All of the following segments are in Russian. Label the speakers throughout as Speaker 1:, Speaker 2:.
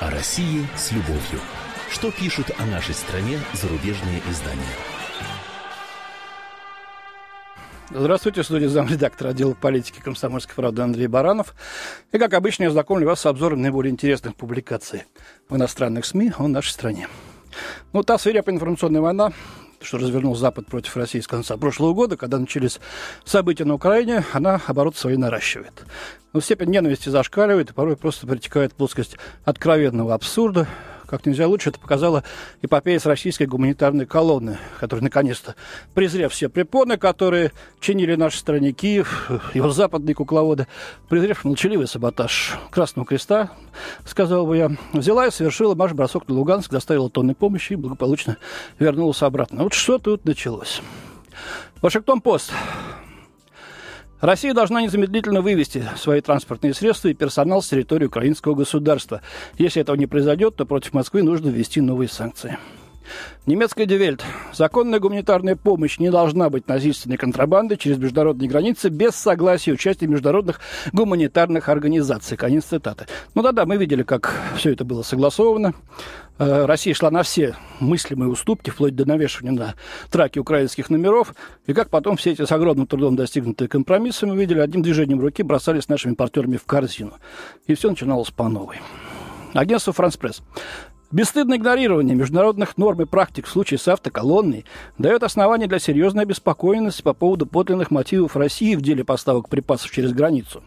Speaker 1: О России с любовью. Что пишут о нашей стране зарубежные издания?
Speaker 2: Здравствуйте, в студии замредактор отдела политики комсомольской правды Андрей Баранов. И, как обычно, я знакомлю вас с обзором наиболее интересных публикаций в иностранных СМИ о нашей стране. Ну, та свирепая информационная война, что развернул Запад против России с конца прошлого года, когда начались события на Украине, она обороты свои наращивает. Но степень ненависти зашкаливает и порой просто перетекает в плоскость откровенного абсурда, как нельзя лучше это показала эпопея с российской гуманитарной колонны, которая, наконец-то, презрев все препоны, которые чинили нашей стране Киев, его западные кукловоды, презрев молчаливый саботаж Красного Креста, сказал бы я, взяла и совершила марш-бросок на Луганск, доставила тонны помощи и благополучно вернулась обратно. Вот что тут началось. Washington Post. Россия должна незамедлительно вывести свои транспортные средства и персонал с территории украинского государства. Если этого не произойдет, то против Москвы нужно ввести новые санкции. Немецкая Die Welt. Законная гуманитарная помощь не должна быть насильственной контрабандой через международные границы без согласия и участия международных гуманитарных организаций. Конец цитаты. Ну да-да, мы видели, как все это было согласовано. Э, Россия шла на все мыслимые уступки, вплоть до навешивания на траки украинских номеров. И как потом все эти с огромным трудом достигнутые компромиссы, мы видели, одним движением руки бросались нашими партнерами в корзину. И все начиналось по новой. Агентство «Франс Пресс». Бесстыдное игнорирование международных норм и практик в случае с автоколонной дает основание для серьезной обеспокоенности по поводу подлинных мотивов России в деле поставок припасов через границу.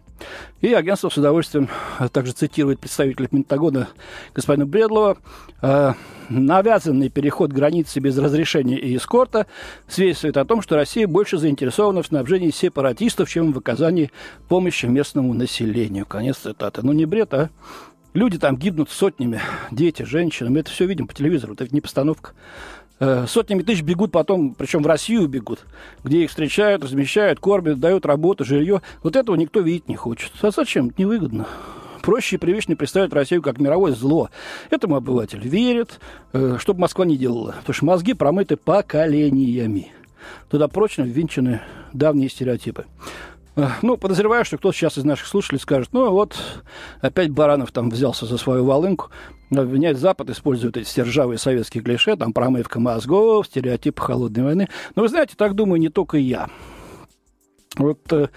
Speaker 2: И агентство с удовольствием также цитирует представителя Пентагона господина Бредлова. «Э, навязанный переход границы без разрешения и эскорта свидетельствует о том, что Россия больше заинтересована в снабжении сепаратистов, чем в оказании помощи местному населению. Конец цитаты. Ну, не бред, а Люди там гибнут сотнями, дети, женщины. Мы это все видим по телевизору, это не постановка. Э, сотнями тысяч бегут потом, причем в Россию бегут, где их встречают, размещают, кормят, дают работу, жилье. Вот этого никто видеть не хочет. А зачем? Это невыгодно проще и привычнее представить Россию как мировое зло. Этому обыватель верит, э, чтобы Москва не делала. Потому что мозги промыты поколениями. Туда прочно ввинчены давние стереотипы. Ну, подозреваю, что кто-то сейчас из наших слушателей скажет, ну вот, опять Баранов там взялся за свою волынку, обвинять Запад, использует эти стержавые советские клише, там промывка мозгов, стереотипы холодной войны. Но вы знаете, так думаю не только я. Вот э,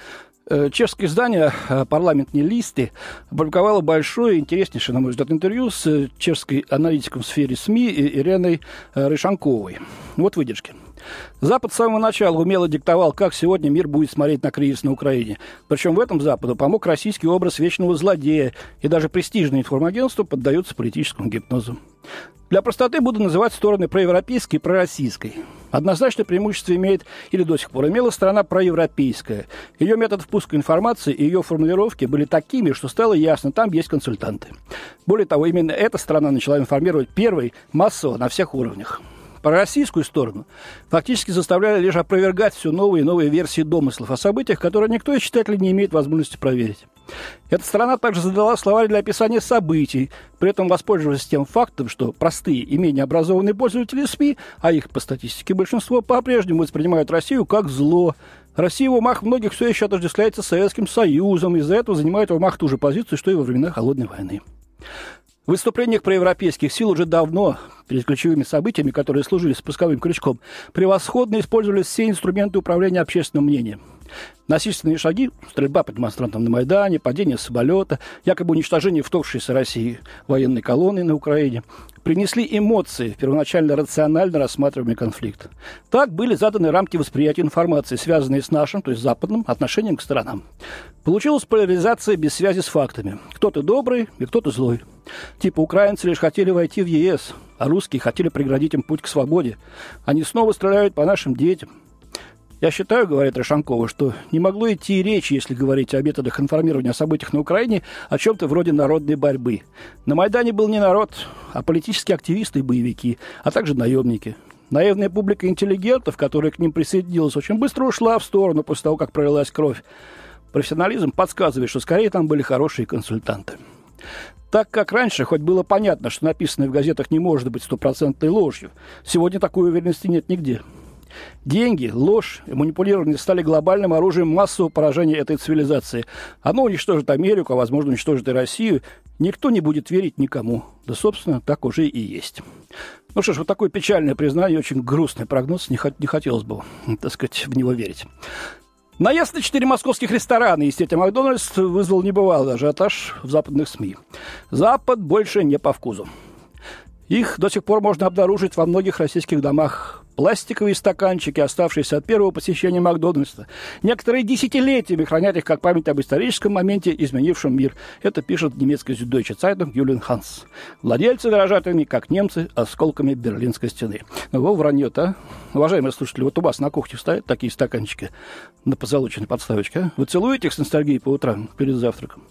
Speaker 2: э Чешское издание э, «Парламентные листы» опубликовало большое, интереснейшее, на мой взгляд, интервью с чешской аналитиком в сфере СМИ Иреной Рышанковой. Вот выдержки. Запад с самого начала умело диктовал, как сегодня мир будет смотреть на кризис на Украине. Причем в этом Западу помог российский образ вечного злодея, и даже престижные информагентства поддаются политическому гипнозу. Для простоты буду называть стороны проевропейской и пророссийской. Однозначно преимущество имеет или до сих пор имела страна проевропейская. Ее метод впуска информации и ее формулировки были такими, что стало ясно, там есть консультанты. Более того, именно эта страна начала информировать первой массово на всех уровнях пророссийскую сторону, фактически заставляли лишь опровергать все новые и новые версии домыслов о событиях, которые никто из читателей не имеет возможности проверить. Эта страна также задала словарь для описания событий, при этом воспользовавшись тем фактом, что простые и менее образованные пользователи СМИ, а их по статистике большинство, по-прежнему воспринимают Россию как зло. Россия в умах многих все еще отождествляется с Советским Союзом, из-за этого занимает в умах ту же позицию, что и во времена Холодной войны. В выступлениях проевропейских сил уже давно, перед ключевыми событиями, которые служили спусковым крючком, превосходно использовались все инструменты управления общественным мнением. Насильственные шаги, стрельба по демонстрантам на Майдане, падение самолета, якобы уничтожение вторгшейся России военной колонны на Украине, принесли эмоции в первоначально рационально рассматриваемый конфликт. Так были заданы рамки восприятия информации, связанные с нашим, то есть западным, отношением к сторонам. Получилась поляризация без связи с фактами. Кто-то добрый и кто-то злой. Типа украинцы лишь хотели войти в ЕС, а русские хотели преградить им путь к свободе. Они снова стреляют по нашим детям. Я считаю, говорит Рашанкова, что не могло идти речи, если говорить о методах информирования о событиях на Украине, о чем-то вроде народной борьбы. На Майдане был не народ, а политические активисты и боевики, а также наемники. Наивная публика интеллигентов, которая к ним присоединилась, очень быстро ушла в сторону после того, как пролилась кровь. Профессионализм подсказывает, что скорее там были хорошие консультанты. Так как раньше хоть было понятно, что написанное в газетах не может быть стопроцентной ложью, сегодня такой уверенности нет нигде. Деньги, ложь и манипулирование стали глобальным оружием массового поражения этой цивилизации. Оно уничтожит Америку, а, возможно, уничтожит и Россию. Никто не будет верить никому. Да, собственно, так уже и есть. Ну что ж, вот такое печальное признание, очень грустный прогноз. Не, не хотелось бы, так сказать, в него верить. Наезд на четыре московских ресторана и сети Макдональдс вызвал небывалый ажиотаж в западных СМИ. Запад больше не по вкусу. Их до сих пор можно обнаружить во многих российских домах пластиковые стаканчики, оставшиеся от первого посещения Макдональдса. Некоторые десятилетиями хранят их как память об историческом моменте, изменившем мир. Это пишет немецкий Süddeutsche Zeitung Юлиан Ханс. Владельцы дорожат ими, как немцы, осколками Берлинской стены. Ну, во вранье-то, а? Уважаемые слушатели, вот у вас на кухне стоят такие стаканчики на позолоченной подставочке, а? Вы целуете их с ностальгией по утрам перед завтраком?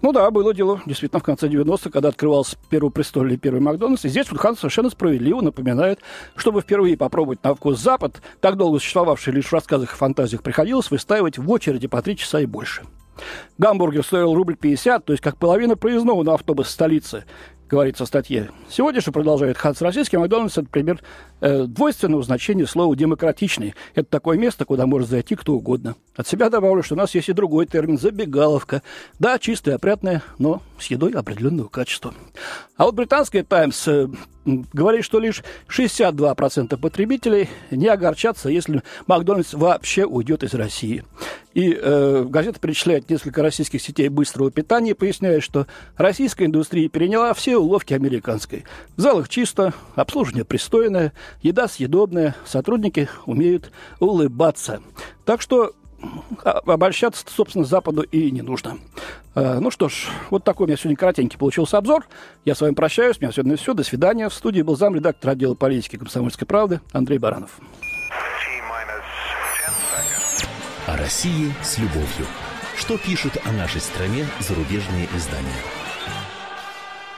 Speaker 2: Ну да, было дело, действительно, в конце 90-х, когда открывался первый престольный первый Макдональдс. И здесь Хан совершенно справедливо напоминает, чтобы впервые попробовать на вкус Запад, так долго существовавший лишь в рассказах и фантазиях, приходилось выстаивать в очереди по три часа и больше. Гамбургер стоил рубль 50, то есть как половина проездного на автобус столицы говорится в статье. Сегодня же, продолжает Ханс Российский, Макдональдс – это пример э, двойственного значения слова «демократичный». Это такое место, куда может зайти кто угодно. От себя добавлю, что у нас есть и другой термин – забегаловка. Да, чистая, опрятная, но с едой определенного качества. А вот британская «Таймс» э, говорит, что лишь 62% потребителей не огорчатся, если Макдональдс вообще уйдет из России. И э, газета перечисляет несколько российских сетей быстрого питания, поясняя, что российская индустрия переняла все уловки американской. В залах чисто, обслуживание пристойное, еда съедобная, сотрудники умеют улыбаться. Так что обольщаться, собственно, Западу и не нужно. А, ну что ж, вот такой у меня сегодня коротенький получился обзор. Я с вами прощаюсь. У меня сегодня все. До свидания. В студии был замредактор отдела политики комсомольской правды Андрей Баранов.
Speaker 1: О России с любовью. Что пишут о нашей стране зарубежные издания?